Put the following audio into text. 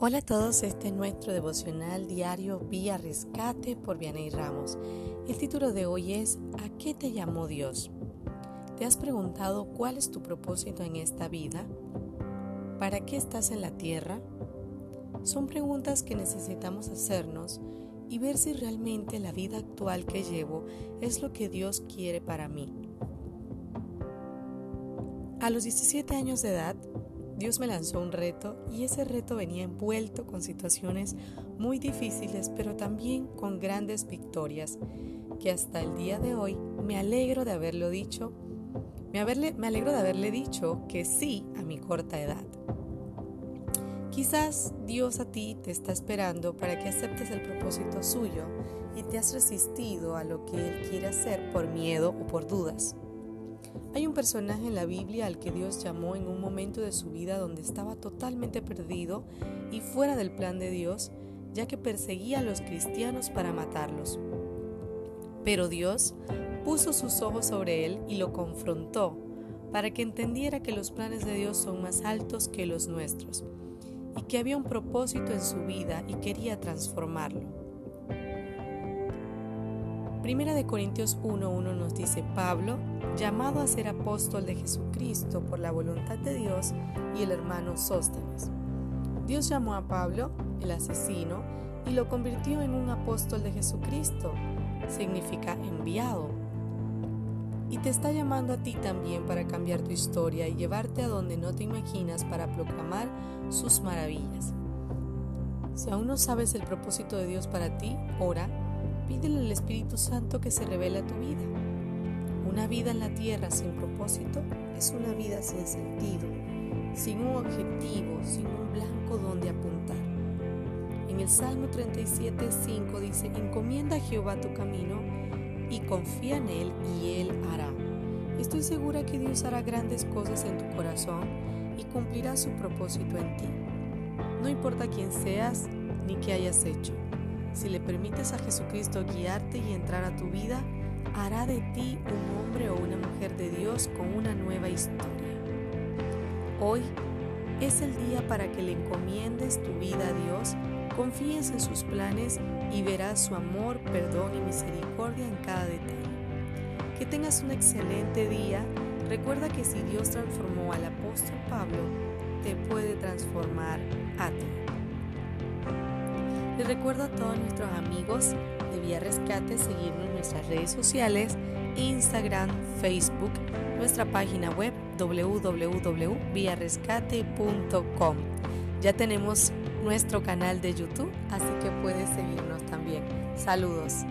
Hola a todos, este es nuestro devocional diario Vía Rescate por Vianey Ramos. El título de hoy es ¿A qué te llamó Dios? ¿Te has preguntado cuál es tu propósito en esta vida? ¿Para qué estás en la tierra? Son preguntas que necesitamos hacernos y ver si realmente la vida actual que llevo es lo que Dios quiere para mí. A los 17 años de edad, Dios me lanzó un reto y ese reto venía envuelto con situaciones muy difíciles, pero también con grandes victorias, que hasta el día de hoy me alegro de haberlo dicho, me, me alegro de haberle dicho que sí a mi corta edad. Quizás Dios a ti te está esperando para que aceptes el propósito suyo y te has resistido a lo que Él quiere hacer por miedo o por dudas. Hay un personaje en la Biblia al que Dios llamó en un momento de su vida donde estaba totalmente perdido y fuera del plan de Dios, ya que perseguía a los cristianos para matarlos. Pero Dios puso sus ojos sobre él y lo confrontó para que entendiera que los planes de Dios son más altos que los nuestros y que había un propósito en su vida y quería transformarlo. Primera de Corintios 1.1 nos dice Pablo, llamado a ser apóstol de Jesucristo por la voluntad de Dios y el hermano Sóstenes. Dios llamó a Pablo, el asesino, y lo convirtió en un apóstol de Jesucristo. Significa enviado. Y te está llamando a ti también para cambiar tu historia y llevarte a donde no te imaginas para proclamar sus maravillas. Si aún no sabes el propósito de Dios para ti, ora Pídele al Espíritu Santo que se revele a tu vida. Una vida en la tierra sin propósito es una vida sin sentido, sin un objetivo, sin un blanco donde apuntar. En el Salmo 37.5 dice, encomienda a Jehová tu camino y confía en Él y Él hará. Estoy segura que Dios hará grandes cosas en tu corazón y cumplirá su propósito en ti. No importa quién seas ni qué hayas hecho. Si le permites a Jesucristo guiarte y entrar a tu vida, hará de ti un hombre o una mujer de Dios con una nueva historia. Hoy es el día para que le encomiendes tu vida a Dios, confíes en sus planes y verás su amor, perdón y misericordia en cada detalle. Que tengas un excelente día. Recuerda que si Dios transformó al apóstol Pablo, te puede transformar a ti. Les recuerdo a todos nuestros amigos de Vía Rescate seguirnos en nuestras redes sociales, Instagram, Facebook, nuestra página web www.viarescate.com. Ya tenemos nuestro canal de YouTube, así que puedes seguirnos también. Saludos.